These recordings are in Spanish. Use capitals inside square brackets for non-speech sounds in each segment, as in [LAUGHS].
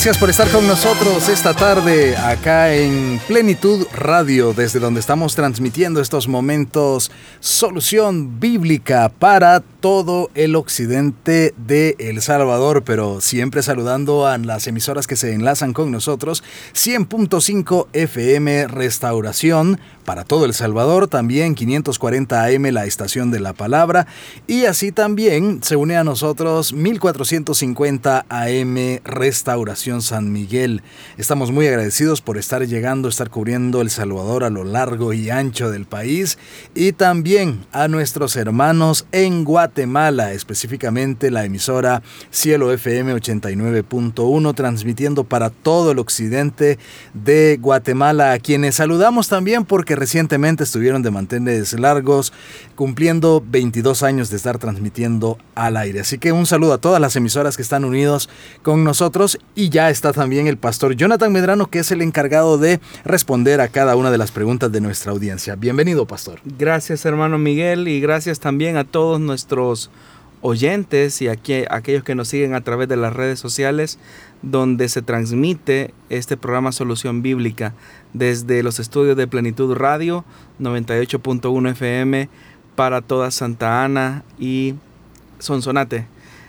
Gracias por estar con nosotros esta tarde acá en Plenitud Radio, desde donde estamos transmitiendo estos momentos solución bíblica para todo el occidente de El Salvador, pero siempre saludando a las emisoras que se enlazan con nosotros, 100.5 FM Restauración para todo El Salvador, también 540 AM la estación de la palabra. Y así también se une a nosotros 1450 AM Restauración San Miguel. Estamos muy agradecidos por estar llegando, estar cubriendo El Salvador a lo largo y ancho del país. Y también a nuestros hermanos en Guatemala, específicamente la emisora Cielo FM 89.1 transmitiendo para todo el occidente de Guatemala, a quienes saludamos también porque recientemente estuvieron de mantenerse largos, cumpliendo 22 años de estar transmitiendo al aire. Así que un saludo a todas las emisoras que están unidos con nosotros y ya está también el pastor Jonathan Medrano, que es el encargado de responder a cada una de las preguntas de nuestra audiencia. Bienvenido, pastor. Gracias, hermano Miguel, y gracias también a todos nuestros oyentes y a aquellos que nos siguen a través de las redes sociales donde se transmite este programa Solución Bíblica desde los estudios de Plenitud Radio 98.1 FM para toda Santa Ana y Sonsonate.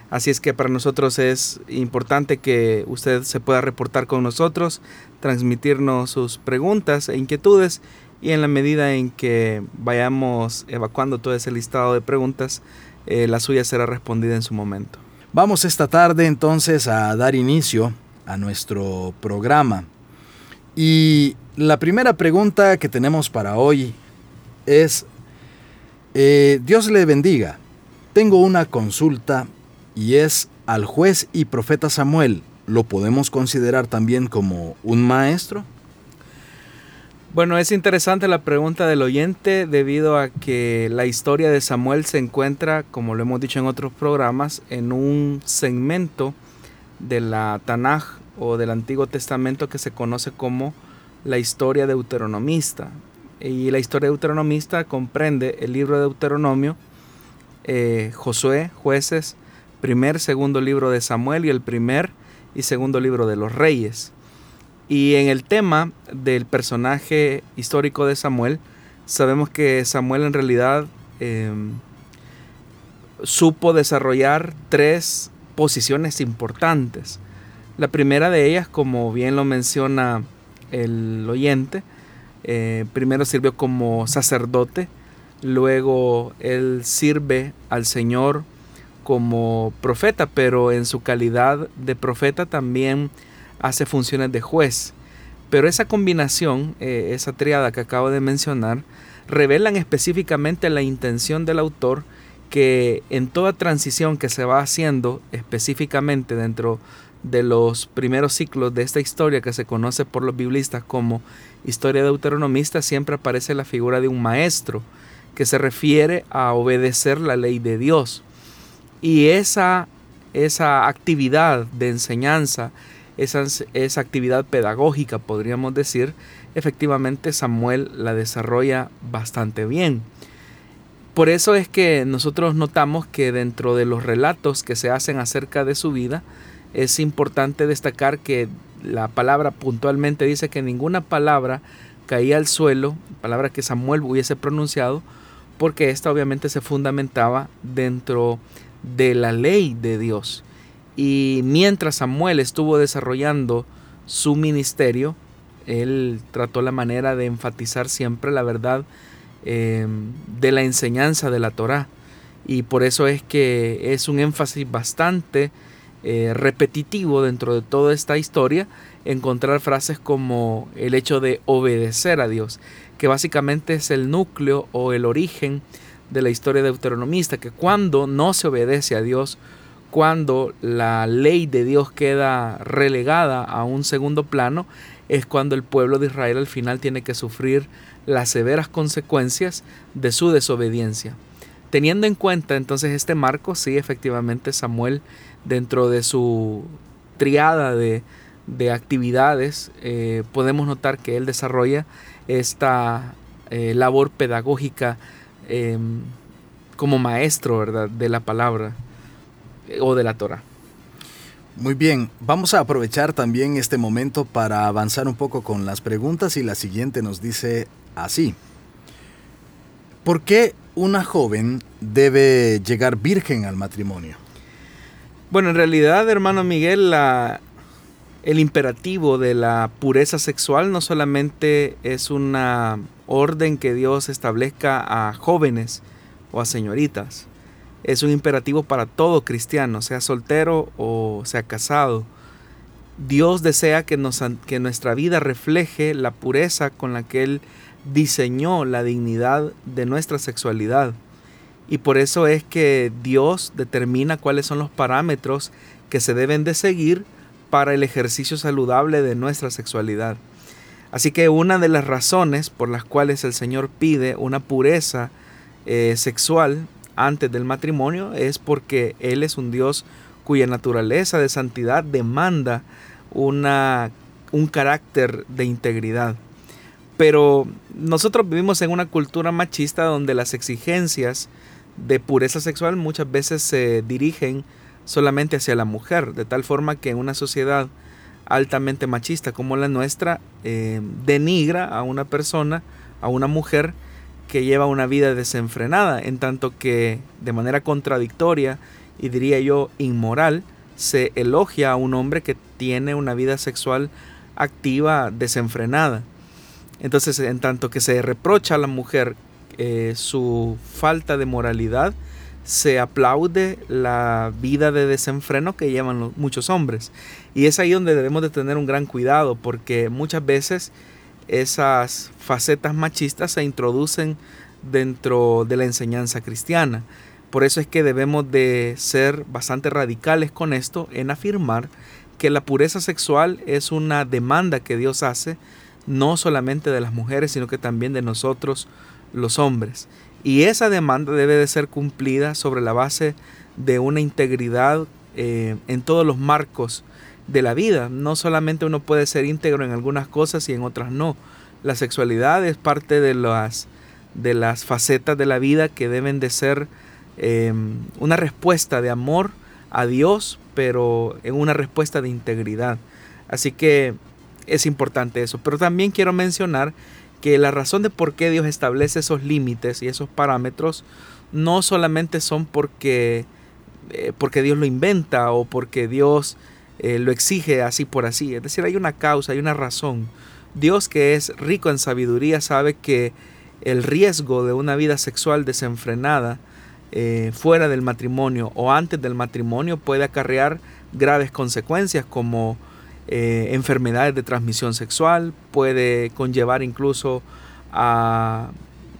Así es que para nosotros es importante que usted se pueda reportar con nosotros, transmitirnos sus preguntas e inquietudes y en la medida en que vayamos evacuando todo ese listado de preguntas, eh, la suya será respondida en su momento. Vamos esta tarde entonces a dar inicio a nuestro programa. Y la primera pregunta que tenemos para hoy es, eh, Dios le bendiga, tengo una consulta y es al juez y profeta Samuel, ¿lo podemos considerar también como un maestro? Bueno, es interesante la pregunta del oyente debido a que la historia de Samuel se encuentra, como lo hemos dicho en otros programas, en un segmento de la Tanaj o del Antiguo Testamento que se conoce como la historia deuteronomista. Y la historia deuteronomista comprende el libro de Deuteronomio, eh, Josué, jueces, primer, segundo libro de Samuel y el primer y segundo libro de los reyes. Y en el tema del personaje histórico de Samuel, sabemos que Samuel en realidad em, supo desarrollar tres posiciones importantes. La primera de ellas, como bien lo menciona el oyente, eh, primero sirvió como sacerdote, luego él sirve al Señor como profeta, pero en su calidad de profeta también hace funciones de juez. Pero esa combinación, eh, esa triada que acabo de mencionar, revelan específicamente la intención del autor que en toda transición que se va haciendo específicamente dentro de los primeros ciclos de esta historia que se conoce por los biblistas como historia deuteronomista, siempre aparece la figura de un maestro que se refiere a obedecer la ley de Dios. Y esa, esa actividad de enseñanza, esa, actividad pedagógica, podríamos decir, efectivamente Samuel la desarrolla bastante bien. Por eso es que nosotros notamos que dentro de los relatos que se hacen acerca de su vida, es importante destacar que la palabra puntualmente dice que ninguna palabra caía al suelo, palabra que Samuel hubiese pronunciado, porque esta obviamente se fundamentaba dentro de la ley de Dios. Y mientras Samuel estuvo desarrollando su ministerio, él trató la manera de enfatizar siempre la verdad eh, de la enseñanza de la Torá. Y por eso es que es un énfasis bastante eh, repetitivo dentro de toda esta historia encontrar frases como el hecho de obedecer a Dios, que básicamente es el núcleo o el origen de la historia deuteronomista, que cuando no se obedece a Dios, cuando la ley de Dios queda relegada a un segundo plano, es cuando el pueblo de Israel al final tiene que sufrir las severas consecuencias de su desobediencia. Teniendo en cuenta entonces este marco, sí, efectivamente Samuel, dentro de su triada de, actividades, eh, podemos notar que él desarrolla esta eh, labor pedagógica em, como maestro ¿verdad? de la palabra o de la Torah. Muy bien, vamos a aprovechar también este momento para avanzar un poco con las preguntas y la siguiente nos dice así. ¿Por qué una joven debe llegar virgen al matrimonio? Bueno, en realidad, hermano Miguel, la, el imperativo de la pureza sexual no solamente es una orden que Dios establezca a jóvenes o a señoritas, es un imperativo para todo cristiano, sea soltero o sea casado. Dios desea que, nos, que nuestra vida refleje la pureza con la que Él diseñó la dignidad de nuestra sexualidad. Y por eso es que Dios determina cuáles son los parámetros que se deben de seguir para el ejercicio saludable de nuestra sexualidad. Así que una de las razones por las cuales el Señor pide una pureza eh, sexual antes del matrimonio es porque Él es un Dios cuya naturaleza de santidad demanda una, un carácter de integridad. Pero nosotros vivimos en una cultura machista donde las exigencias de pureza sexual muchas veces se dirigen solamente hacia la mujer, de tal forma que una sociedad altamente machista como la nuestra eh, denigra a una persona, a una mujer, que lleva una vida desenfrenada, en tanto que de manera contradictoria y diría yo inmoral, se elogia a un hombre que tiene una vida sexual activa desenfrenada. Entonces, en tanto que se reprocha a la mujer eh, su falta de moralidad, se aplaude la vida de desenfreno que llevan muchos hombres. Y es ahí donde debemos de tener un gran cuidado, porque muchas veces esas facetas machistas se introducen dentro de la enseñanza cristiana. Por eso es que debemos de ser bastante radicales con esto en afirmar que la pureza sexual es una demanda que Dios hace no solamente de las mujeres, sino que también de nosotros los hombres. Y esa demanda debe de ser cumplida sobre la base de una integridad eh, en todos los marcos de la vida. No solamente uno puede ser íntegro en algunas cosas y en otras no. La sexualidad es parte de las, de las facetas de la vida que deben de ser em, una respuesta de amor a Dios, pero en una respuesta de integridad. Así que es importante eso. Pero también quiero mencionar que la razón de por qué Dios establece esos límites y esos parámetros no solamente son porque, eh, porque Dios lo inventa o porque Dios eh, lo exige así por así. Es decir, hay una causa, hay una razón. Dios que es rico en sabiduría sabe que el riesgo de una vida sexual desenfrenada eh, fuera del matrimonio o antes del matrimonio puede acarrear graves consecuencias como eh, enfermedades de transmisión sexual, puede conllevar incluso a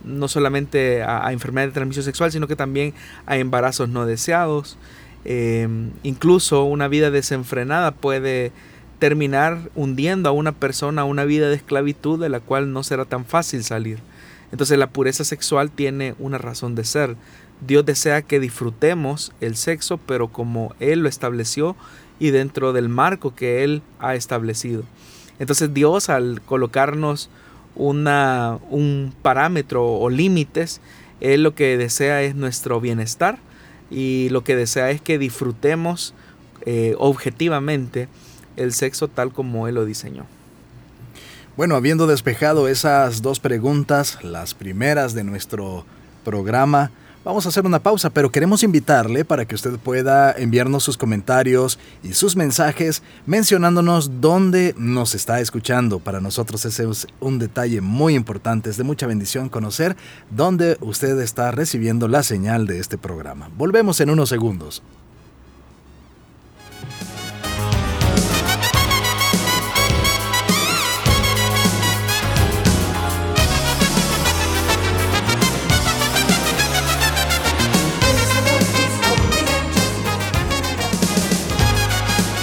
no solamente a enfermedades de transmisión sexual, sino que también a embarazos no deseados, Em, incluso una vida desenfrenada puede terminar hundiendo a una persona a una vida de esclavitud de la cual no será tan fácil salir. Entonces la pureza sexual tiene una razón de ser. Dios desea que disfrutemos el sexo, pero como Él lo estableció y dentro del marco que Él ha establecido. Entonces Dios al colocarnos una, un parámetro o límites, Él lo que desea es nuestro bienestar y lo que desea es que disfrutemos eh, objetivamente el sexo tal como Él lo diseñó. Bueno, habiendo despejado esas dos preguntas, las primeras de nuestro programa, Vamos a hacer una pausa, pero queremos invitarle para que usted pueda enviarnos sus comentarios y sus mensajes mencionándonos dónde nos está escuchando. Para nosotros ese es un detalle muy importante, es de mucha bendición conocer dónde usted está recibiendo la señal de este programa. Volvemos en unos segundos.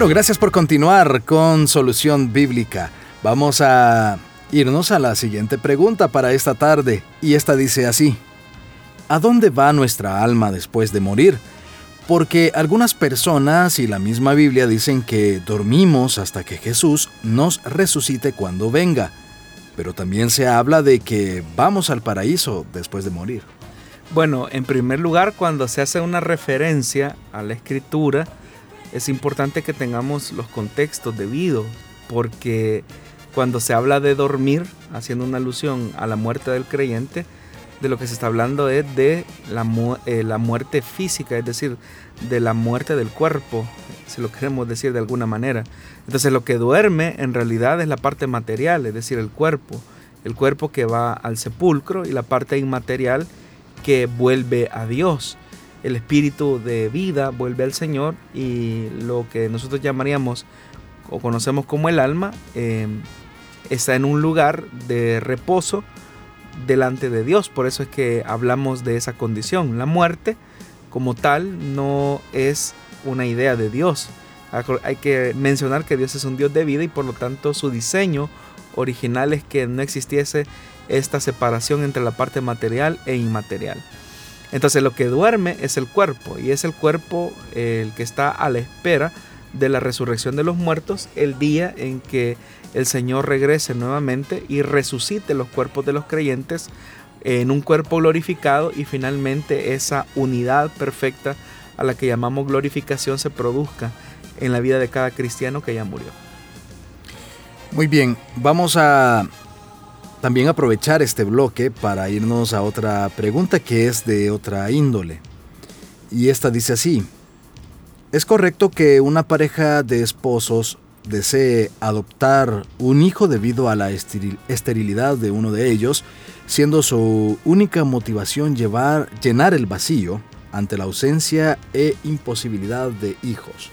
Bueno, gracias por continuar con Solución Bíblica. Vamos a irnos a la siguiente pregunta para esta tarde, y esta dice así. ¿A dónde va nuestra alma después de morir? Porque algunas personas y la misma Biblia dicen que dormimos hasta que Jesús nos resucite cuando venga, pero también se habla de que vamos al paraíso después de morir. Bueno, en primer lugar, cuando se hace una referencia a la escritura, es importante que tengamos los contextos debidos, porque cuando se habla de dormir, haciendo una alusión a la muerte del creyente, de lo que se está hablando es de la, eh, la muerte física, es decir, de la muerte del cuerpo, si lo queremos decir de alguna manera. Entonces lo que duerme en realidad es la parte material, es decir, el cuerpo, el cuerpo que va al sepulcro y la parte inmaterial que vuelve a Dios el espíritu de vida vuelve al Señor y lo que nosotros llamaríamos o conocemos como el alma eh, está en un lugar de reposo delante de Dios. Por eso es que hablamos de esa condición. La muerte como tal no es una idea de Dios. Hay que mencionar que Dios es un Dios de vida y por lo tanto su diseño original es que no existiese esta separación entre la parte material e inmaterial. Entonces lo que duerme es el cuerpo y es el cuerpo el que está a la espera de la resurrección de los muertos el día en que el Señor regrese nuevamente y resucite los cuerpos de los creyentes en un cuerpo glorificado y finalmente esa unidad perfecta a la que llamamos glorificación se produzca en la vida de cada cristiano que ya murió. Muy bien, vamos a también aprovechar este bloque para irnos a otra pregunta que es de otra índole. Y esta dice así, ¿es correcto que una pareja de esposos desee adoptar un hijo debido a la esterilidad de uno de ellos, siendo su única motivación llevar, llenar el vacío ante la ausencia e imposibilidad de hijos?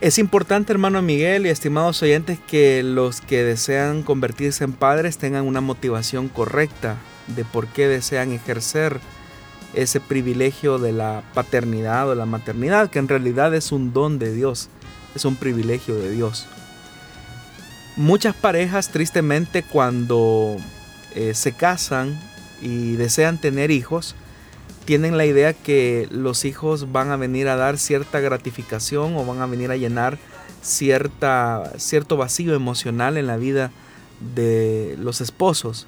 Es importante, hermano Miguel y estimados oyentes, que los que desean convertirse en padres tengan una motivación correcta de por qué desean ejercer ese privilegio de la paternidad o la maternidad, que en realidad es un don de Dios, es un privilegio de Dios. Muchas parejas, tristemente, cuando eh, se casan y desean tener hijos, tienen la idea que los hijos van a venir a dar cierta gratificación o van a venir a llenar cierta, cierto vacío emocional en la vida de los esposos.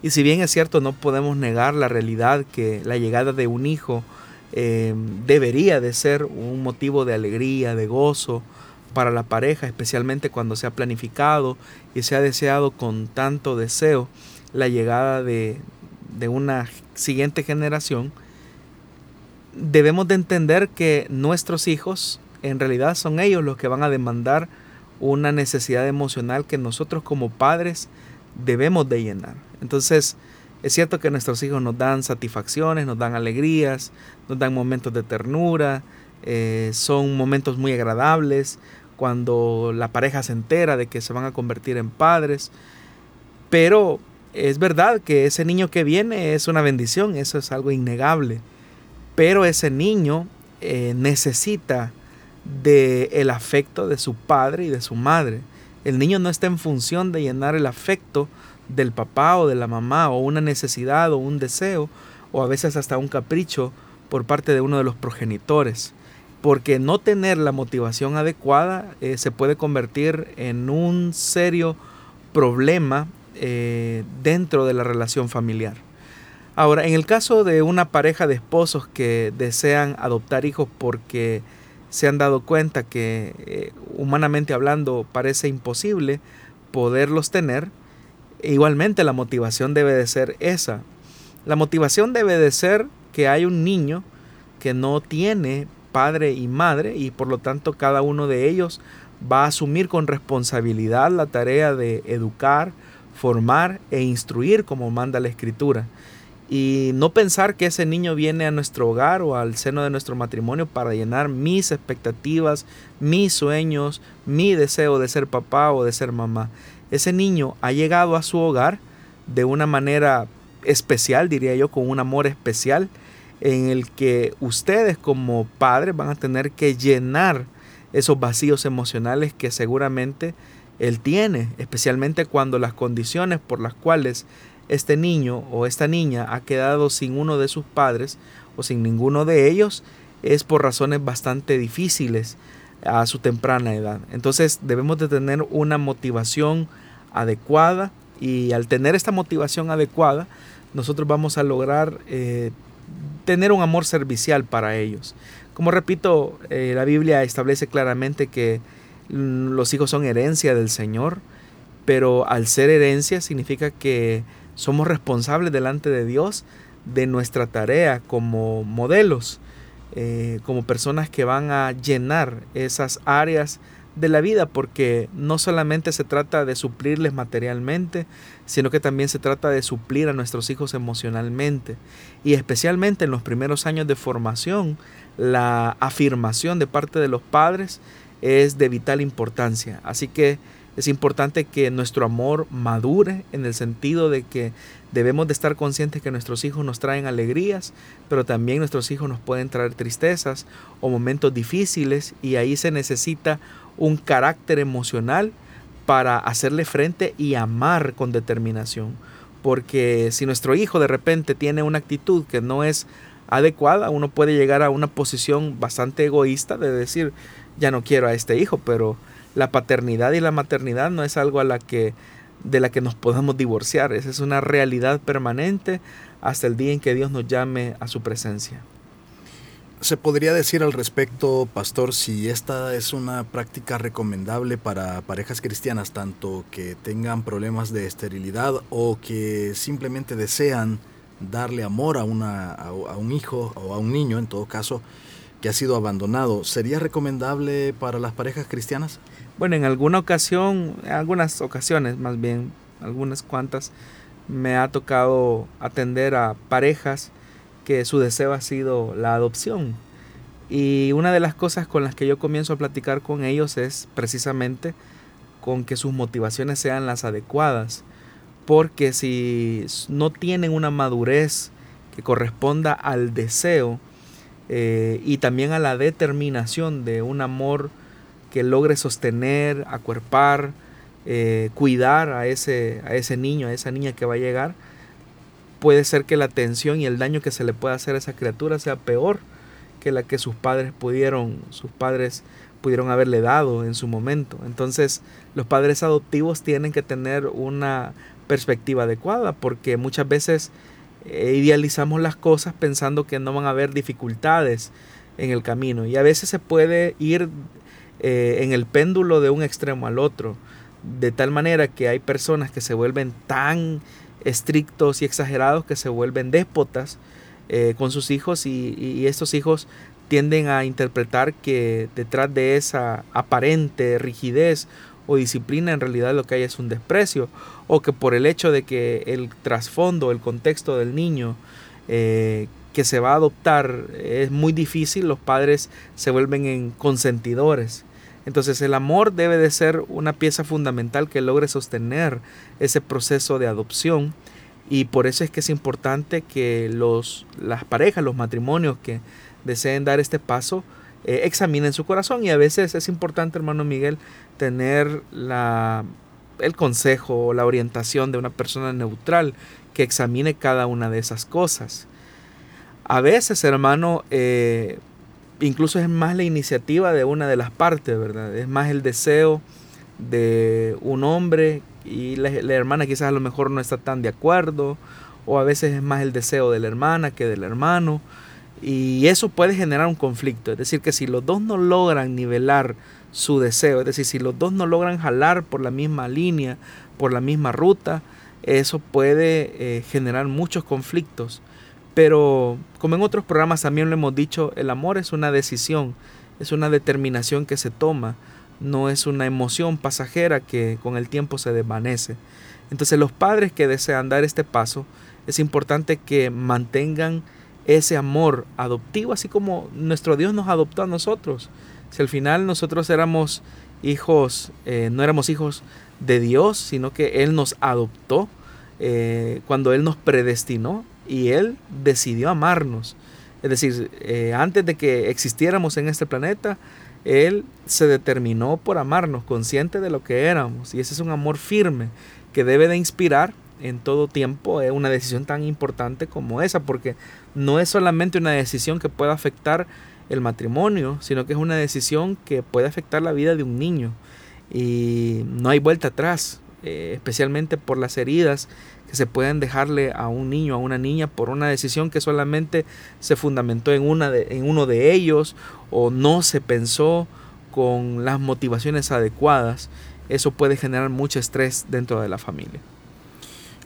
Y si bien es cierto, no podemos negar la realidad que la llegada de un hijo eh, debería de ser un motivo de alegría, de gozo para la pareja, especialmente cuando se ha planificado y se ha deseado con tanto deseo la llegada de, de una siguiente generación debemos de entender que nuestros hijos en realidad son ellos los que van a demandar una necesidad emocional que nosotros como padres debemos de llenar. Entonces, es cierto que nuestros hijos nos dan satisfacciones, nos dan alegrías, nos dan momentos de ternura, eh, son momentos muy agradables cuando la pareja se entera de que se van a convertir en padres, pero es verdad que ese niño que viene es una bendición, eso es algo innegable pero ese niño eh, necesita del el afecto de su padre y de su madre. El niño no está en función de llenar el afecto del papá o de la mamá o una necesidad o un deseo o a veces hasta un capricho por parte de uno de los progenitores. Porque no tener la motivación adecuada eh, se puede convertir en un serio problema eh, dentro de la relación familiar. Ahora, en el caso de una pareja de esposos que desean adoptar hijos porque se han dado cuenta que eh, humanamente hablando parece imposible poderlos tener, igualmente la motivación debe de ser esa. La motivación debe de ser que hay un niño que no tiene padre y madre y por lo tanto cada uno de ellos va a asumir con responsabilidad la tarea de educar, formar e instruir como manda la escritura. Y no pensar que ese niño viene a nuestro hogar o al seno de nuestro matrimonio para llenar mis expectativas, mis sueños, mi deseo de ser papá o de ser mamá. Ese niño ha llegado a su hogar de una manera especial, diría yo, con un amor especial, en el que ustedes como padres van a tener que llenar esos vacíos emocionales que seguramente él tiene, especialmente cuando las condiciones por las cuales este niño o esta niña ha quedado sin uno de sus padres o sin ninguno de ellos es por razones bastante difíciles a su temprana edad. Entonces debemos de tener una motivación adecuada y al tener esta motivación adecuada nosotros vamos a lograr eh, tener un amor servicial para ellos. Como repito, eh, la Biblia establece claramente que los hijos son herencia del Señor, pero al ser herencia significa que somos responsables delante de Dios de nuestra tarea como modelos, eh, como personas que van a llenar esas áreas de la vida, porque no solamente se trata de suplirles materialmente, sino que también se trata de suplir a nuestros hijos emocionalmente. Y especialmente en los primeros años de formación, la afirmación de parte de los padres es de vital importancia. Así que es importante que nuestro amor madure en el sentido de que debemos de estar conscientes que nuestros hijos nos traen alegrías, pero también nuestros hijos nos pueden traer tristezas o momentos difíciles y ahí se necesita un carácter emocional para hacerle frente y amar con determinación. Porque si nuestro hijo de repente tiene una actitud que no es adecuada, uno puede llegar a una posición bastante egoísta de decir, ya no quiero a este hijo, pero la paternidad y la maternidad no es algo a la que de la que nos podamos divorciar, esa es una realidad permanente hasta el día en que Dios nos llame a su presencia. ¿Se podría decir al respecto, pastor, si esta es una práctica recomendable para parejas cristianas, tanto que tengan problemas de esterilidad o que simplemente desean darle amor a, una, a, un hijo o a un niño, en todo caso, que ha sido abandonado, ¿sería recomendable para las parejas cristianas? Bueno, en alguna ocasión, en algunas ocasiones más bien, algunas cuantas, me ha tocado atender a parejas que su deseo ha sido la adopción. Y una de las cosas con las que yo comienzo a platicar con ellos es precisamente con que sus motivaciones sean las adecuadas porque si no tienen una madurez que corresponda al deseo eh, y también a la determinación de un amor que logre sostener, acuerpar, eh, cuidar a ese, a ese niño, a esa niña que va a llegar, puede ser que la tensión y el daño que se le pueda hacer a esa criatura sea peor que la que sus padres pudieron, sus padres pudieron haberle dado en su momento. Entonces, los padres adoptivos tienen que tener una perspectiva adecuada, porque muchas veces eh, idealizamos las cosas pensando que no van a haber dificultades en el camino y a veces se puede ir eh, en el péndulo de un extremo al otro, de tal manera que hay personas que se vuelven tan estrictos y exagerados que se vuelven déspotas eh, con sus hijos y, y estos hijos tienden a interpretar que detrás de esa aparente rigidez o disciplina en realidad lo que hay es un desprecio o que por el hecho de que el trasfondo, el contexto del niño eh, que se va a adoptar es muy difícil, los padres se vuelven en consentidores. Entonces el amor debe de ser una pieza fundamental que logre sostener ese proceso de adopción y por eso es que es importante que los, las parejas, los matrimonios que deseen dar este paso, eh, examinen su corazón y a veces es importante, hermano Miguel, tener la, el consejo o la orientación de una persona neutral que examine cada una de esas cosas. A veces, hermano, eh, incluso es más la iniciativa de una de las partes, ¿verdad? Es más el deseo de un hombre y la, hermana quizás a lo mejor no está tan de acuerdo, o a veces es más el deseo de la hermana que del hermano, y eso puede generar un conflicto, es decir, que si los dos no logran nivelar su deseo, es decir, si los dos no logran jalar por la misma línea, por la misma ruta, eso puede eh, generar muchos conflictos. Pero como en otros programas también lo hemos dicho, el amor es una decisión, es una determinación que se toma no es una emoción pasajera que con el tiempo se desvanece. Entonces los padres que desean dar este paso, es importante que mantengan ese amor adoptivo, así como nuestro Dios nos adoptó a nosotros. Si al final nosotros éramos hijos, eh, no éramos hijos de Dios, sino que Él nos adoptó eh, cuando Él nos predestinó y Él decidió amarnos. Es decir, eh, antes de que existiéramos en este planeta, él se determinó por amarnos, consciente de lo que éramos. Y ese es un amor firme que debe de inspirar en todo tiempo es una decisión tan importante como esa, porque no es solamente una decisión que pueda afectar el matrimonio, sino que es una decisión que puede afectar la vida de un niño. Y no hay vuelta atrás, eh, especialmente por las heridas se pueden dejarle a un niño, a una niña, por una decisión que solamente se fundamentó en, una en uno de ellos o no se pensó con las motivaciones adecuadas, eso puede generar mucho estrés dentro de la familia.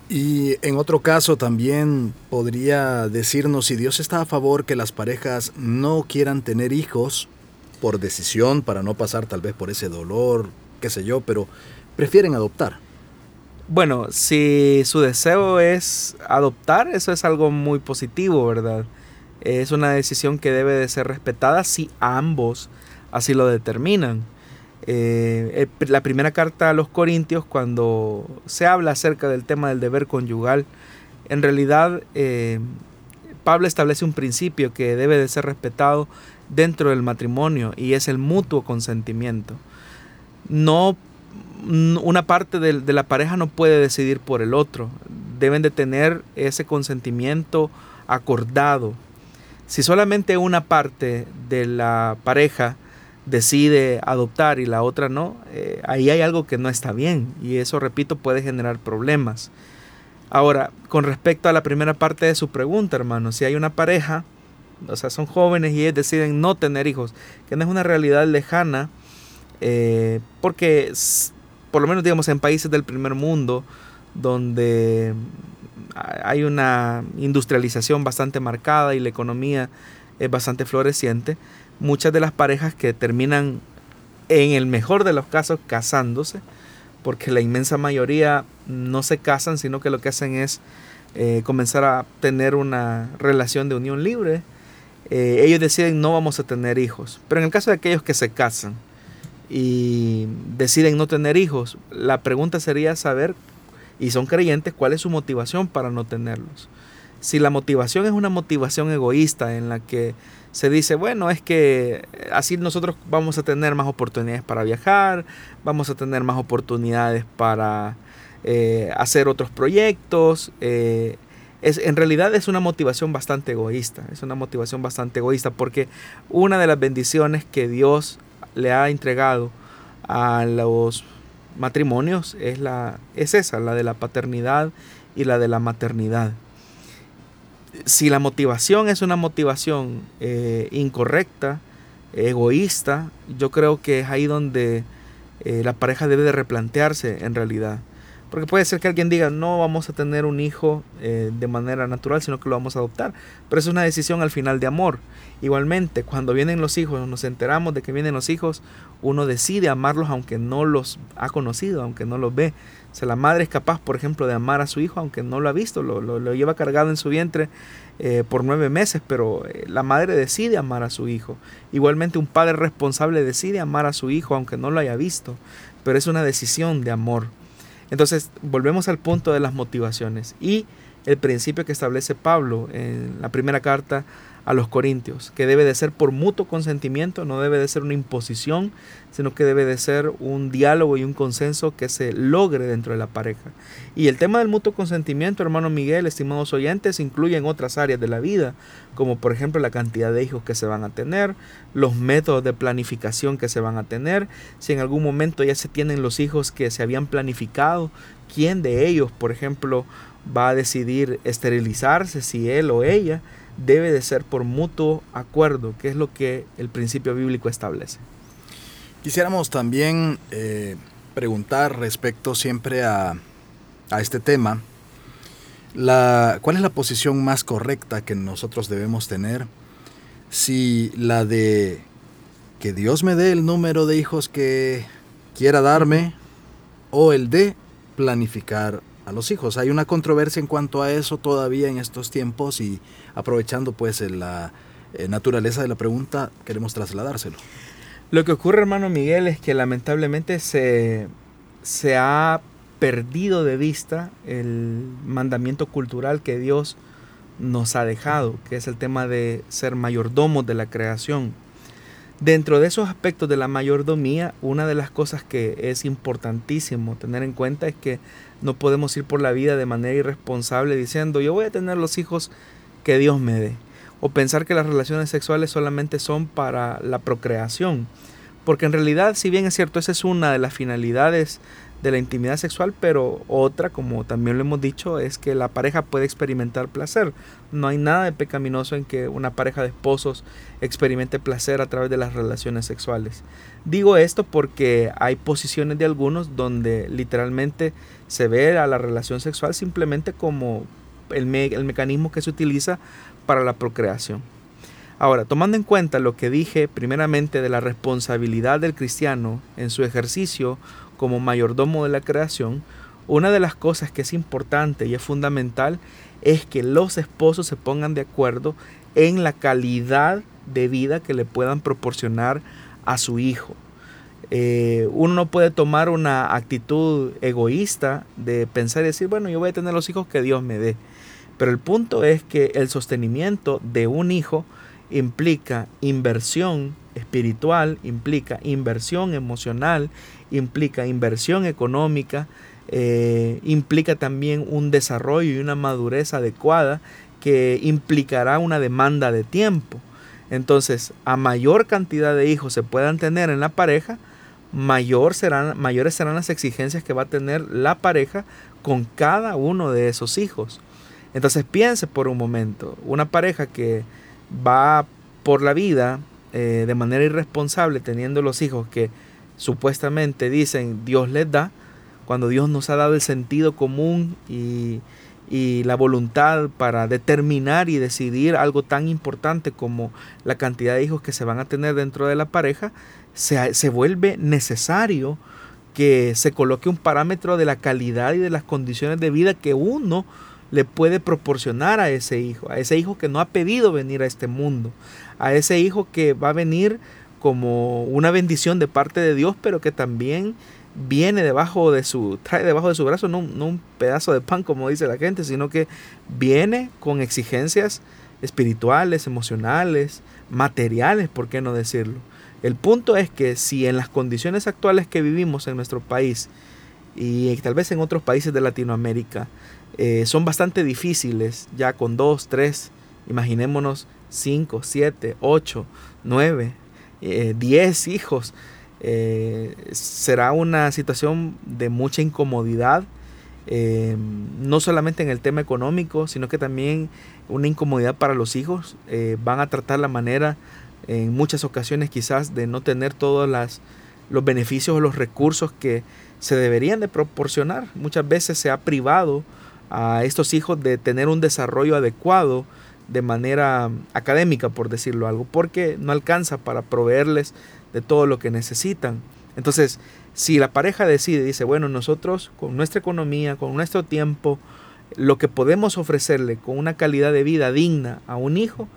Y en otro caso también podría decirnos si Dios está a favor que las parejas no quieran tener hijos por decisión, para no pasar tal vez por ese dolor, qué sé yo, pero prefieren adoptar. Bueno, si su deseo es adoptar, eso es algo muy positivo, ¿verdad? Es una decisión que debe de ser respetada si ambos así lo determinan. Eh, la primera carta a los Corintios, cuando se habla acerca del tema del deber conyugal, en realidad eh, Pablo establece un principio que debe de ser respetado dentro del matrimonio y es el mutuo consentimiento. No una parte de, la pareja no puede decidir por el otro. Deben de tener ese consentimiento acordado. Si solamente una parte de la pareja decide adoptar y la otra no, eh, ahí hay algo que no está bien y eso, repito, puede generar problemas. Ahora, con respecto a la primera parte de su pregunta, hermano, si hay una pareja, o sea, son jóvenes y ellos deciden no tener hijos, que no es una realidad lejana, eh, porque por lo menos digamos en países del primer mundo, donde hay una industrialización bastante marcada y la economía es bastante floreciente, muchas de las parejas que terminan en el mejor de los casos casándose, porque la inmensa mayoría no se casan, sino que lo que hacen es eh, comenzar a tener una relación de unión libre. Eh, ellos deciden no vamos a tener hijos, pero en el caso de aquellos que se casan, y deciden no tener hijos, la pregunta sería saber, y son creyentes, cuál es su motivación para no tenerlos. Si la motivación es una motivación egoísta en la que se dice, bueno, es que así nosotros vamos a tener más oportunidades para viajar, vamos a tener más oportunidades para eh, hacer otros proyectos. Eh, es, en realidad es una motivación bastante egoísta, es una motivación bastante egoísta porque una de las bendiciones que Dios le ha entregado a los matrimonios es, la, es esa, la de la paternidad y la de la maternidad. Si la motivación es una motivación eh, incorrecta, egoísta, yo creo que es ahí donde eh, la pareja debe de replantearse en realidad. Porque puede ser que alguien diga, no vamos a tener un hijo eh, de manera natural, sino que lo vamos a adoptar. Pero es una decisión al final de amor. Igualmente, cuando vienen los hijos, nos enteramos de que vienen los hijos, uno decide amarlos aunque no los ha conocido, aunque no los ve. O sea, la madre es capaz, por ejemplo, de amar a su hijo aunque no lo ha visto, lo, lo, lleva cargado en su vientre eh, por nueve meses, pero eh, la madre decide amar a su hijo. Igualmente, un padre responsable decide amar a su hijo aunque no lo haya visto, pero es una decisión de amor. Entonces, volvemos al punto de las motivaciones. Y el principio que establece Pablo en la primera carta a los corintios, que debe de ser por mutuo consentimiento, no debe de ser una imposición, sino que debe de ser un diálogo y un consenso que se logre dentro de la pareja. Y el tema del mutuo consentimiento, hermano Miguel, estimados oyentes, incluye en otras áreas de la vida, como por ejemplo la cantidad de hijos que se van a tener, los métodos de planificación que se van a tener, si en algún momento ya se tienen los hijos que se habían planificado, quién de ellos, por ejemplo, va a decidir esterilizarse, si él o ella, debe de ser por mutuo acuerdo, que es lo que el principio bíblico establece. Quisiéramos también eh, preguntar respecto siempre a, a este tema, ¿cuál es la posición más correcta que nosotros debemos tener? Si la de que Dios me dé el número de hijos que quiera darme o el de planificar a los hijos. Hay una controversia en cuanto a eso todavía en estos tiempos y aprovechando pues la eh, naturaleza de la pregunta queremos trasladárselo. Lo que ocurre hermano Miguel es que lamentablemente se, se ha perdido de vista el mandamiento cultural que Dios nos ha dejado, que es el tema de ser mayordomos de la creación. Dentro de esos aspectos de la mayordomía, una de las cosas que es importantísimo tener en cuenta es que no podemos ir por la vida de manera irresponsable diciendo yo voy a tener los hijos que Dios me dé. O pensar que las relaciones sexuales solamente son para la procreación. Porque en realidad, si bien es cierto, esa es una de las finalidades de la intimidad sexual, pero otra, como también lo hemos dicho, es que la pareja puede experimentar placer. No hay nada de pecaminoso en que una pareja de esposos experimente placer a través de las relaciones sexuales. Digo esto porque hay posiciones de algunos donde literalmente se ve a la relación sexual simplemente como el, el mecanismo que se utiliza para la procreación. Ahora, tomando en cuenta lo que dije primeramente de la responsabilidad del cristiano en su ejercicio como mayordomo de la creación, una de las cosas que es importante y es fundamental es que los esposos se pongan de acuerdo en la calidad de vida que le puedan proporcionar a su hijo. Eh, uno no puede tomar una actitud egoísta de pensar y decir, bueno, yo voy a tener los hijos que Dios me dé. Pero el punto es que el sostenimiento de un hijo implica inversión espiritual, implica inversión emocional, implica inversión económica, eh, implica también un desarrollo y una madurez adecuada que implicará una demanda de tiempo. Entonces, a mayor cantidad de hijos se puedan tener en la pareja, mayor serán, mayores serán las exigencias que va a tener la pareja con cada uno de esos hijos. Entonces piense por un momento, una pareja que va por la vida eh, de manera irresponsable teniendo los hijos que supuestamente dicen Dios les da, cuando Dios nos ha dado el sentido común y, la voluntad para determinar y decidir algo tan importante como la cantidad de hijos que se van a tener dentro de la pareja, se, se vuelve necesario que se coloque un parámetro de la calidad y de las condiciones de vida que uno le puede proporcionar a ese hijo, a ese hijo que no ha pedido venir a este mundo, a ese hijo que va a venir como una bendición de parte de Dios, pero que también viene debajo de su, trae debajo de su brazo no, no un pedazo de pan como dice la gente, sino que viene con exigencias espirituales, emocionales, materiales, ¿por qué no decirlo? El punto es que si en las condiciones actuales que vivimos en nuestro país y tal vez en otros países de Latinoamérica eh, son bastante difíciles, ya con dos, tres, imaginémonos cinco, siete, ocho, nueve, 10 eh, hijos, eh, será una situación de mucha incomodidad, eh, no solamente en el tema económico, sino que también una incomodidad para los hijos. van a tratar la manera, en muchas ocasiones quizás, de no tener todos las, los beneficios o los recursos que se deberían de proporcionar. Muchas veces se ha privado a estos hijos de tener un desarrollo adecuado de manera académica, por decirlo algo, porque no alcanza para proveerles de todo lo que necesitan. Entonces, si la pareja decide, dice, bueno, nosotros con nuestra economía, con nuestro tiempo, lo que podemos ofrecerle con una calidad de vida digna a un hijo,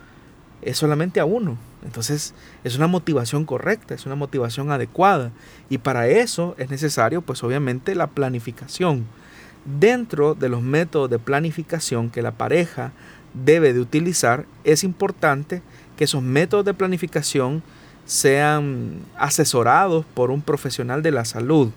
es solamente a uno. Entonces es una motivación correcta, es una motivación adecuada. Y para eso es necesario, pues obviamente, la planificación. Dentro de los métodos de planificación que la pareja debe de utilizar, es importante que esos métodos de planificación sean asesorados por un profesional de la salud.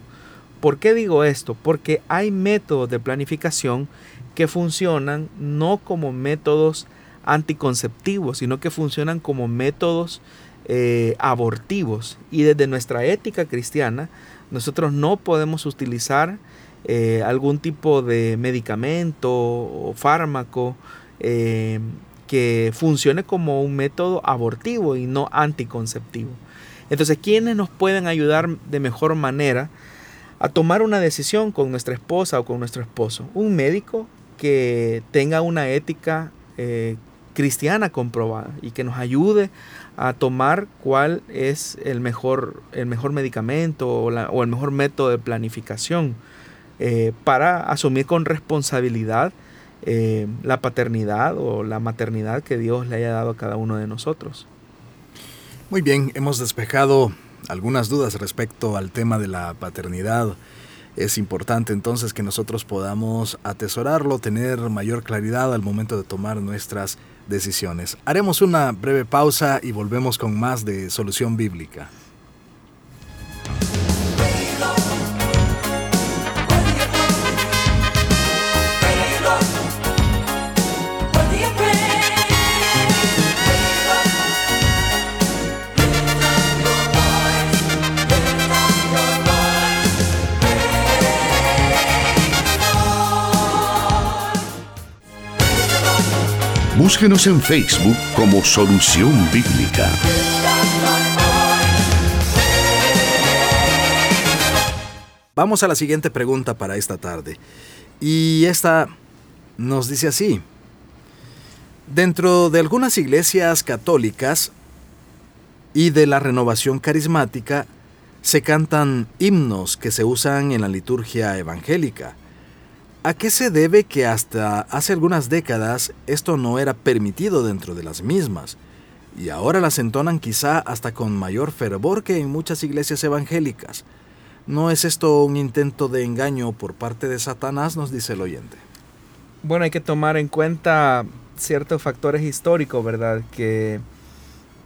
¿Por qué digo esto? Porque hay métodos de planificación que funcionan no como métodos anticonceptivos, sino que funcionan como métodos eh, abortivos. Y desde nuestra ética cristiana, nosotros no podemos utilizar eh, algún tipo de medicamento o fármaco eh, que funcione como un método abortivo y no anticonceptivo. Entonces, ¿quiénes nos pueden ayudar de mejor manera a tomar una decisión con nuestra esposa o con nuestro esposo? Un médico que tenga una ética eh, cristiana comprobada y que nos ayude a tomar cuál es el mejor, el mejor medicamento o, el mejor método de planificación eh, para asumir con responsabilidad eh, la paternidad o la maternidad que Dios le haya dado a cada uno de nosotros. Muy bien, hemos despejado algunas dudas respecto al tema de la paternidad. Es importante entonces que nosotros podamos atesorarlo, tener mayor claridad al momento de tomar nuestras decisiones. Haremos una breve pausa y volvemos con más de Solución Bíblica. Búsquenos en Facebook como Solución Bíblica. Vamos a la siguiente pregunta para esta tarde. Y esta nos dice así. Dentro de algunas iglesias católicas y de la renovación carismática se cantan himnos que se usan en la liturgia evangélica ¿A qué se debe que hasta hace algunas décadas esto no era permitido dentro de las mismas? Y ahora las entonan quizá hasta con mayor fervor que en muchas iglesias evangélicas. ¿No es esto un intento de engaño por parte de Satanás? Nos dice el oyente. Bueno, hay que tomar en cuenta ciertos factores históricos, ¿verdad? Que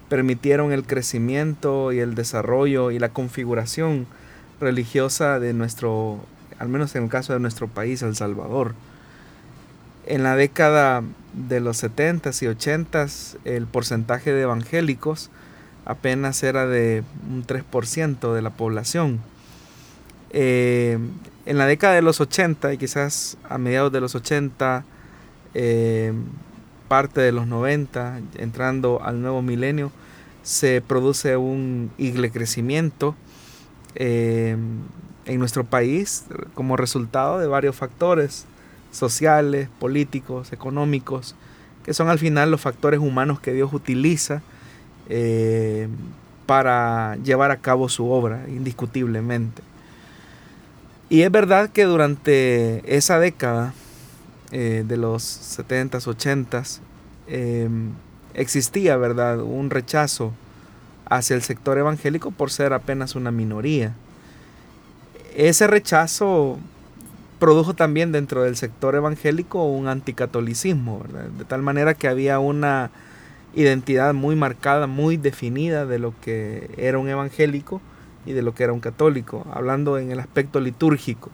permitieron el crecimiento y el desarrollo y la configuración religiosa de nuestro al menos en el caso de nuestro país, El Salvador. En la década de los 70s y 80s, el porcentaje de evangélicos apenas era de un 3% de la población. Eh, en la década de los 80 y quizás a mediados de los 80, eh, parte de los 90, entrando al nuevo milenio, se produce un igle crecimiento eh, en nuestro país como resultado de varios factores sociales, políticos, económicos, que son al final los factores humanos que Dios utiliza eh, para llevar a cabo su obra, indiscutiblemente. Y es verdad que durante esa década eh, de los 70s, 80s, em, existía, ¿verdad?, un rechazo hacia el sector evangélico por ser apenas una minoría ese rechazo produjo también dentro del sector evangélico un anticatolicismo, de tal manera que había una identidad muy marcada, muy definida de lo que era un evangélico y de lo que era un católico, hablando en el aspecto litúrgico.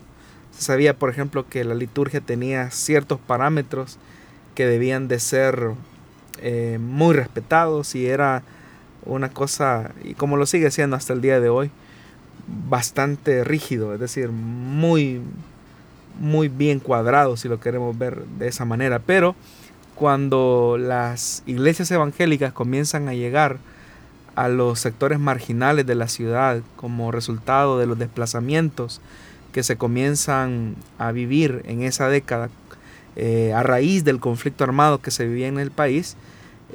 Se sabía, por ejemplo, que la liturgia tenía ciertos parámetros que debían de ser eh, muy respetados y era una cosa, y como lo sigue siendo hasta el día de hoy, bastante rígido, es decir, muy, muy bien cuadrado, si lo queremos ver de esa manera. Pero cuando las iglesias evangélicas comienzan a llegar a los sectores marginales de la ciudad como resultado de los desplazamientos que se comienzan a vivir en esa década eh, a raíz del conflicto armado que se vivía en el país,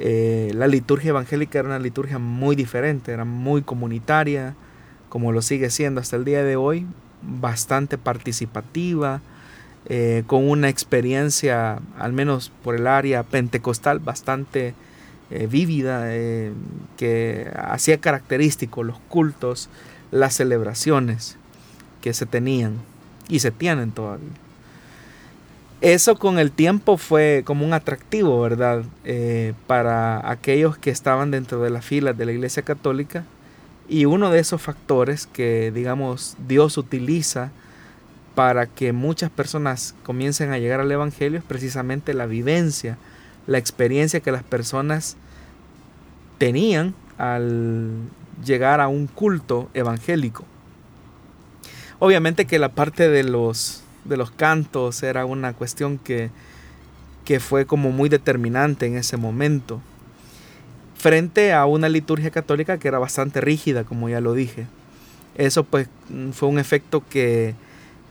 eh, la liturgia evangélica era una liturgia muy diferente, era muy comunitaria, como lo sigue siendo hasta el día de hoy, bastante participativa, eh, con una experiencia, al menos por el área pentecostal, bastante eh, vívida, eh, que hacía característico los cultos, las celebraciones que se tenían y se tienen todavía. Eso con el tiempo fue como un atractivo, ¿verdad? Para aquellos que estaban dentro de las filas de la Iglesia Católica. Y uno de esos factores que, digamos, Dios utiliza para que muchas personas comiencen a llegar al Evangelio es precisamente la vivencia, la experiencia que las personas tenían al llegar a un culto evangélico. Obviamente que la parte de los, de los cantos era una cuestión que, que fue como muy determinante en ese momento, frente a una liturgia católica que era bastante rígida, como ya lo dije. Eso pues fue un efecto que,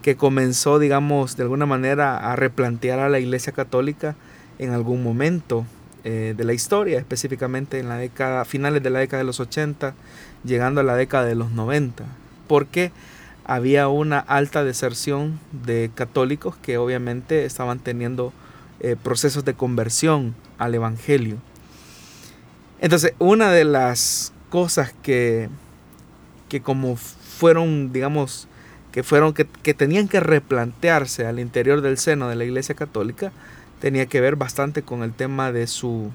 que comenzó, digamos, de alguna manera a replantear a la Iglesia Católica en algún momento eh, de la historia, específicamente en la década, finales de la década de los 80, llegando a la década de los 90, porque había una alta deserción de católicos que obviamente estaban teniendo eh, procesos de conversión al Evangelio. Entonces, una de las cosas que, que como fueron, digamos, que fueron que, que, tenían que replantearse al interior del seno de la Iglesia Católica tenía que ver bastante con el tema de su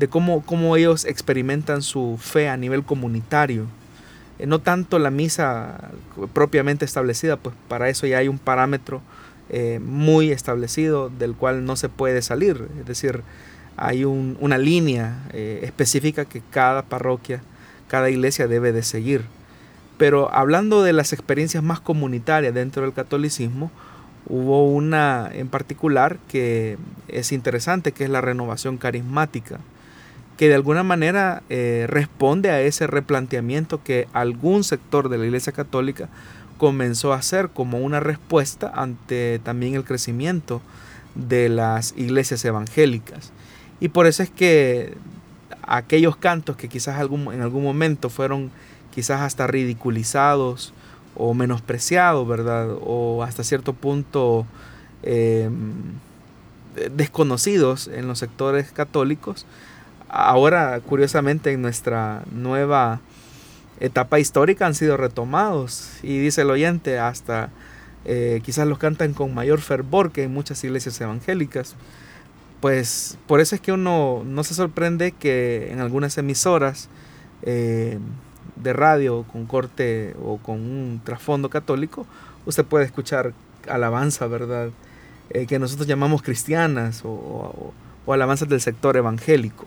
de cómo, cómo ellos experimentan su fe a nivel comunitario. Eh, no tanto la misa propiamente establecida, pues para eso ya hay un parámetro eh, muy establecido del cual no se puede salir. Es decir, hay un, una línea eh, específica que cada parroquia, cada iglesia debe de seguir. Pero hablando de las experiencias más comunitarias dentro del catolicismo, hubo una en particular que es interesante, que es la renovación carismática, que de alguna manera eh, responde a ese replanteamiento que algún sector de la Iglesia Católica comenzó a hacer como una respuesta ante también el crecimiento de las iglesias evangélicas. Y por eso es que aquellos cantos que quizás en algún momento fueron quizás hasta ridiculizados o menospreciados, ¿verdad? O hasta cierto punto em, desconocidos en los sectores católicos, ahora curiosamente en nuestra nueva etapa histórica han sido retomados. Y dice el oyente, hasta eh, quizás los cantan con mayor fervor que en muchas iglesias evangélicas. Pues por eso es que uno no se sorprende que en algunas emisoras eh, de radio con corte o con un trasfondo católico, usted puede escuchar alabanza, ¿verdad? Eh, que nosotros llamamos cristianas o, o, alabanzas del sector evangélico.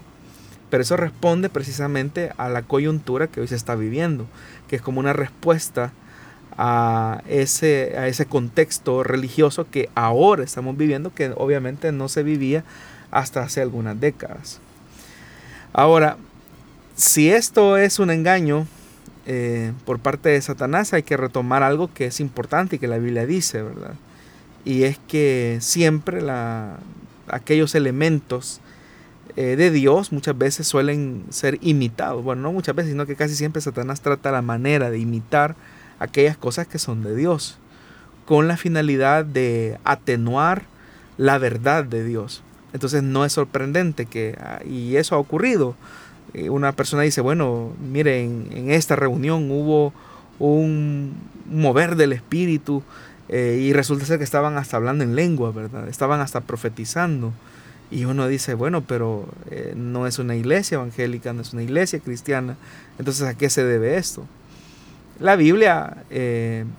Pero eso responde precisamente a la coyuntura que hoy se está viviendo, que es como una respuesta a ese, a ese contexto religioso que ahora estamos viviendo, que obviamente no se vivía hasta hace algunas décadas. Ahora, si esto es un engaño eh, por parte de Satanás, hay que retomar algo que es importante y que la Biblia dice, ¿verdad? Y es que siempre la, aquellos elementos eh, de Dios muchas veces suelen ser imitados. Bueno, no muchas veces, sino que casi siempre Satanás trata la manera de imitar aquellas cosas que son de Dios, con la finalidad de atenuar la verdad de Dios. Entonces no es sorprendente que, ah, y eso ha ocurrido, eh, una persona dice, bueno, miren, en esta reunión hubo un mover del espíritu eh, y resulta ser que estaban hasta hablando en lengua, ¿verdad? Estaban hasta profetizando. Y uno dice, bueno, pero eh, no es una iglesia evangélica, no es una iglesia cristiana. Entonces, ¿a qué se debe esto? La Biblia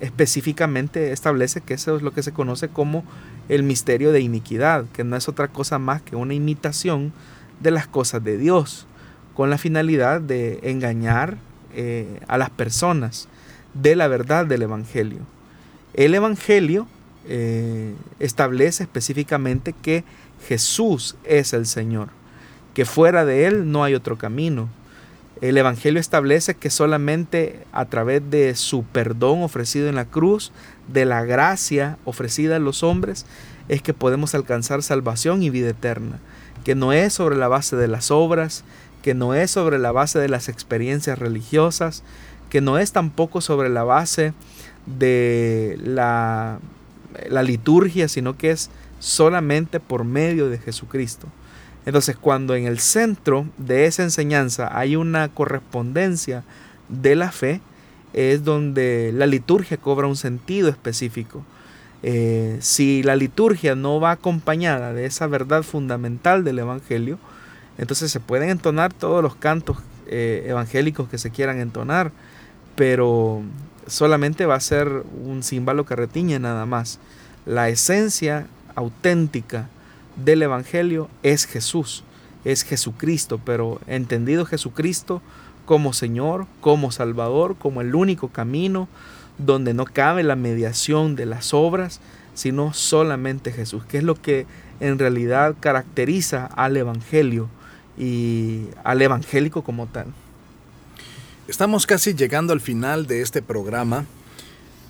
específicamente establece que eso es lo que se conoce como el misterio de iniquidad, que no es otra cosa más que una imitación de las cosas de Dios con la finalidad de engañar eh, a las personas de la verdad del Evangelio. El Evangelio eh, establece específicamente que Jesús es el Señor, que fuera de Él no hay otro camino. El Evangelio establece que solamente a través de su perdón ofrecido en la cruz, de la gracia ofrecida a los hombres, es que podemos alcanzar salvación y vida eterna, que no es sobre la base de las obras, que no es sobre la base de las experiencias religiosas, que no es tampoco sobre la base de la, la liturgia, sino que es solamente por medio de Jesucristo. Entonces, cuando en el centro de esa enseñanza hay una correspondencia de la fe, es donde la liturgia cobra un sentido específico. Eh, si la liturgia no va acompañada de esa verdad fundamental del Evangelio, entonces se pueden entonar todos los cantos eh, evangélicos que se quieran entonar, pero solamente va a ser un símbolo que retiñe nada más. La esencia auténtica del Evangelio es Jesús, es Jesucristo, pero entendido Jesucristo como Señor, como Salvador, como el único camino, donde no cabe la mediación de las obras, sino solamente Jesús, que es lo que en realidad caracteriza al Evangelio y al evangélico como tal. Estamos casi llegando al final de este programa.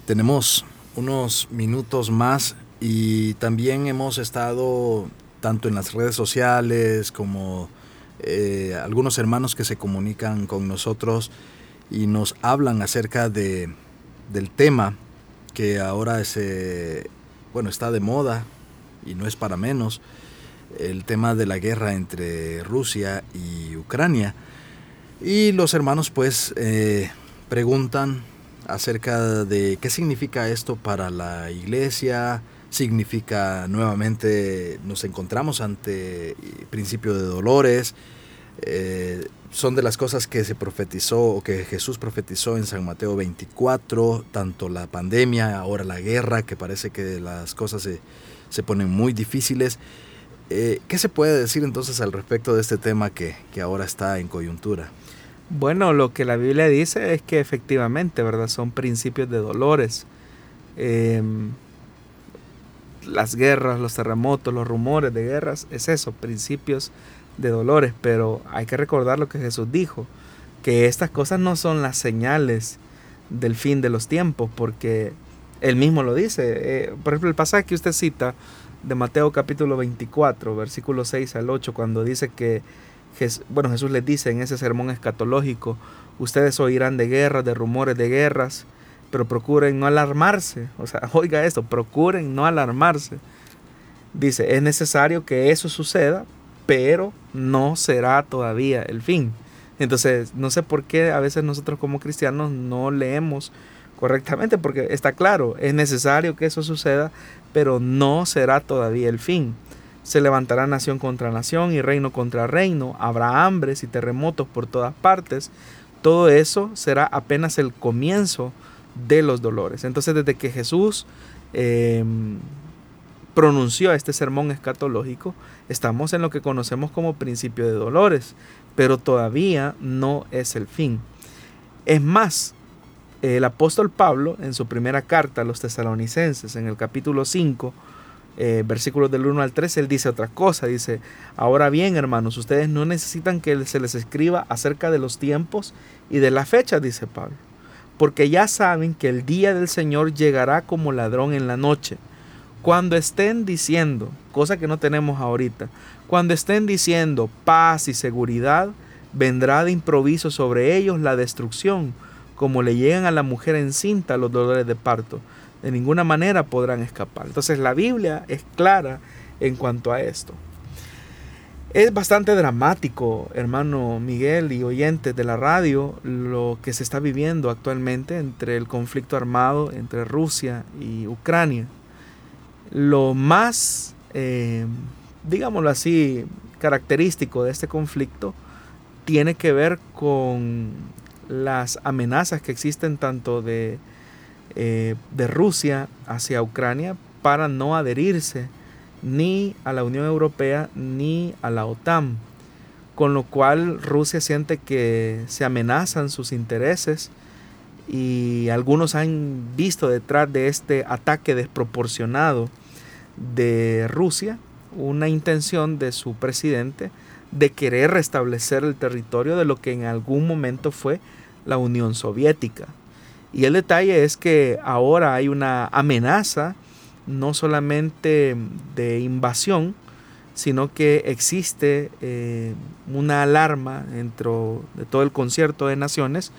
Tenemos unos minutos más y también hemos estado tanto en las redes sociales como eh, algunos hermanos que se comunican con nosotros y nos hablan acerca de, del tema que ahora se, bueno, está de moda y no es para menos, el tema de la guerra entre Rusia y Ucrania. Y los hermanos pues eh, preguntan acerca de qué significa esto para la iglesia, significa nuevamente nos encontramos ante principio de dolores, eh, son de las cosas que se profetizó o que Jesús profetizó en San Mateo 24, tanto la pandemia, ahora la guerra, que parece que las cosas se, se ponen muy difíciles. Eh, ¿Qué se puede decir entonces al respecto de este tema que, que ahora está en coyuntura? Bueno, lo que la Biblia dice es que efectivamente, ¿verdad? Son principios de dolores. Eh, las guerras, los terremotos, los rumores de guerras, es eso, principios de dolores, pero hay que recordar lo que Jesús dijo, que estas cosas no son las señales del fin de los tiempos, porque él mismo lo dice. Eh, por ejemplo, el pasaje que usted cita de Mateo capítulo 24, versículo 6 al 8, cuando dice que, bueno, Jesús les dice en ese sermón escatológico, ustedes oirán de guerras, de rumores de guerras, pero procuren no alarmarse. O sea, [LAUGHS] oiga esto, procuren no alarmarse. Dice, es necesario que eso suceda, pero no será todavía el fin. Entonces, no sé por qué a veces nosotros como cristianos no leemos correctamente, porque está claro, es necesario que eso suceda, pero no será todavía el fin. Se levantará nación contra nación y reino contra reino, habrá hambres y terremotos por todas partes. Todo eso será apenas el comienzo de los dolores. Entonces desde que Jesús em, pronunció este sermón escatológico, estamos en lo que conocemos como principio de dolores, pero todavía no es el fin. Es más, el apóstol Pablo en su primera carta a los tesalonicenses, en el capítulo 5, eh, versículos del 1 al 3, él dice otra cosa, dice, ahora bien hermanos, ustedes no necesitan que se les escriba acerca de los tiempos y de la fecha, dice Pablo porque ya saben que el día del Señor llegará como ladrón en la noche. Cuando estén diciendo, cosa que no tenemos ahorita, cuando estén diciendo paz y seguridad, vendrá de improviso sobre ellos la destrucción, como le llegan a la mujer encinta los dolores de parto. De ninguna manera podrán escapar. Entonces la Biblia es clara en cuanto a esto. Es bastante dramático, hermano Miguel y oyentes de la radio, lo que se está viviendo actualmente entre el conflicto armado entre Rusia y Ucrania. Lo más, eh, digámoslo así, característico de este conflicto tiene que ver con las amenazas que existen tanto de, eh, de Rusia hacia Ucrania para no adherirse ni a la Unión Europea ni a la OTAN, con lo cual Rusia siente que se amenazan sus intereses y algunos han visto detrás de este ataque desproporcionado de Rusia una intención de su presidente de querer restablecer el territorio de lo que en algún momento fue la Unión Soviética. Y el detalle es que ahora hay una amenaza no solamente de invasión, sino que existe eh, una alarma dentro de todo el concierto de naciones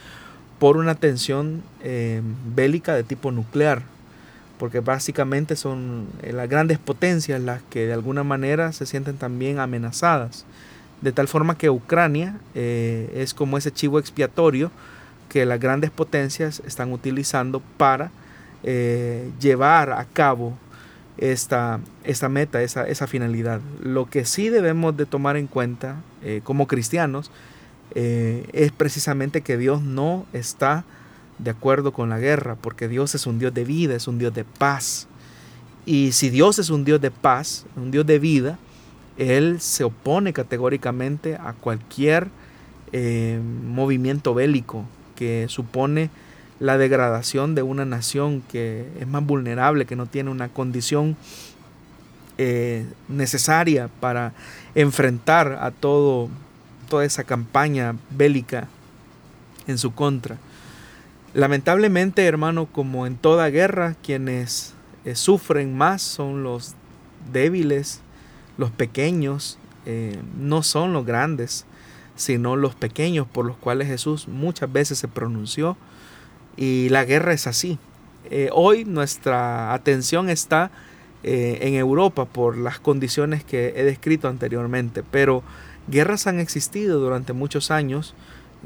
por una tensión eh, bélica de tipo nuclear, porque básicamente son eh, las grandes potencias las que de alguna manera se sienten también amenazadas, de tal forma que Ucrania es como ese chivo expiatorio que las grandes potencias están utilizando para eh, llevar a cabo esta, esta meta, esa, esa, finalidad. Lo que sí debemos de tomar en cuenta eh, como cristianos eh, es precisamente que Dios no está de acuerdo con la guerra, porque Dios es un Dios de vida, es un Dios de paz. Y si Dios es un Dios de paz, un Dios de vida, Él se opone categóricamente a cualquier movimiento bélico que supone la degradación de una nación que es más vulnerable, que no tiene una condición eh, necesaria para enfrentar a todo, toda esa campaña bélica en su contra. Lamentablemente, hermano, como en toda guerra, quienes eh, sufren más son los débiles, los pequeños, eh, no son los grandes, sino los pequeños por los cuales Jesús muchas veces se pronunció. Y la guerra es así. Eh, hoy nuestra atención está en Europa por las condiciones que he descrito anteriormente, pero guerras han existido durante muchos años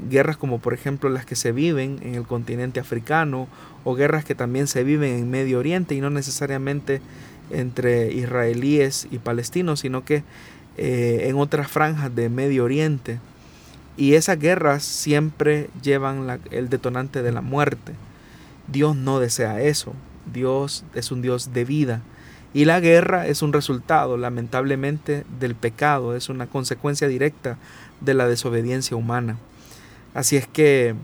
guerras como por ejemplo las que se viven en el continente africano o guerras que también se viven en Medio Oriente y no necesariamente entre israelíes y palestinos, sino que eh, en otras franjas de Medio Oriente. Y esas guerras siempre llevan el detonante de la muerte. Dios no desea eso. Dios es un Dios de vida. Y la guerra es un resultado, lamentablemente, del pecado, es una consecuencia directa de la desobediencia humana. Así es que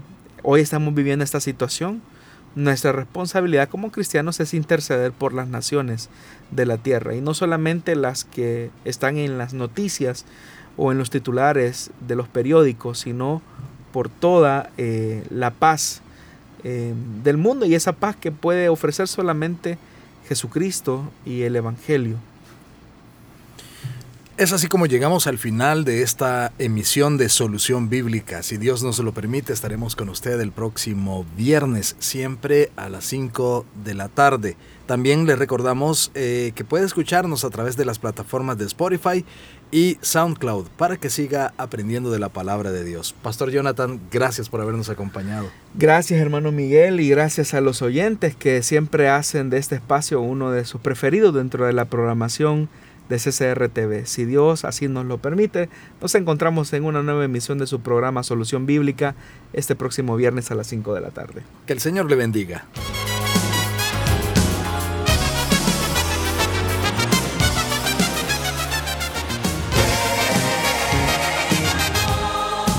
hoy estamos viviendo esta situación. Nuestra responsabilidad como cristianos es interceder por las naciones de la tierra y no solamente las que están en las noticias o en los titulares de los periódicos, sino por toda eh, la paz eh, del mundo y esa paz que puede ofrecer solamente Jesucristo y el Evangelio. Es así como llegamos al final de esta emisión de Solución Bíblica. Si Dios nos lo permite, estaremos con usted el próximo viernes, siempre a las 5 de la tarde. También le recordamos eh, que puede escucharnos a través de las plataformas de Spotify y SoundCloud para que siga aprendiendo de la palabra de Dios. Pastor Jonathan, gracias por habernos acompañado. Gracias hermano Miguel y gracias a los oyentes que siempre hacen de este espacio uno de sus preferidos dentro de la programación de CCRTV. Si Dios así nos lo permite, nos encontramos en una nueva emisión de su programa Solución Bíblica este próximo viernes a las 5 de la tarde. Que el Señor le bendiga.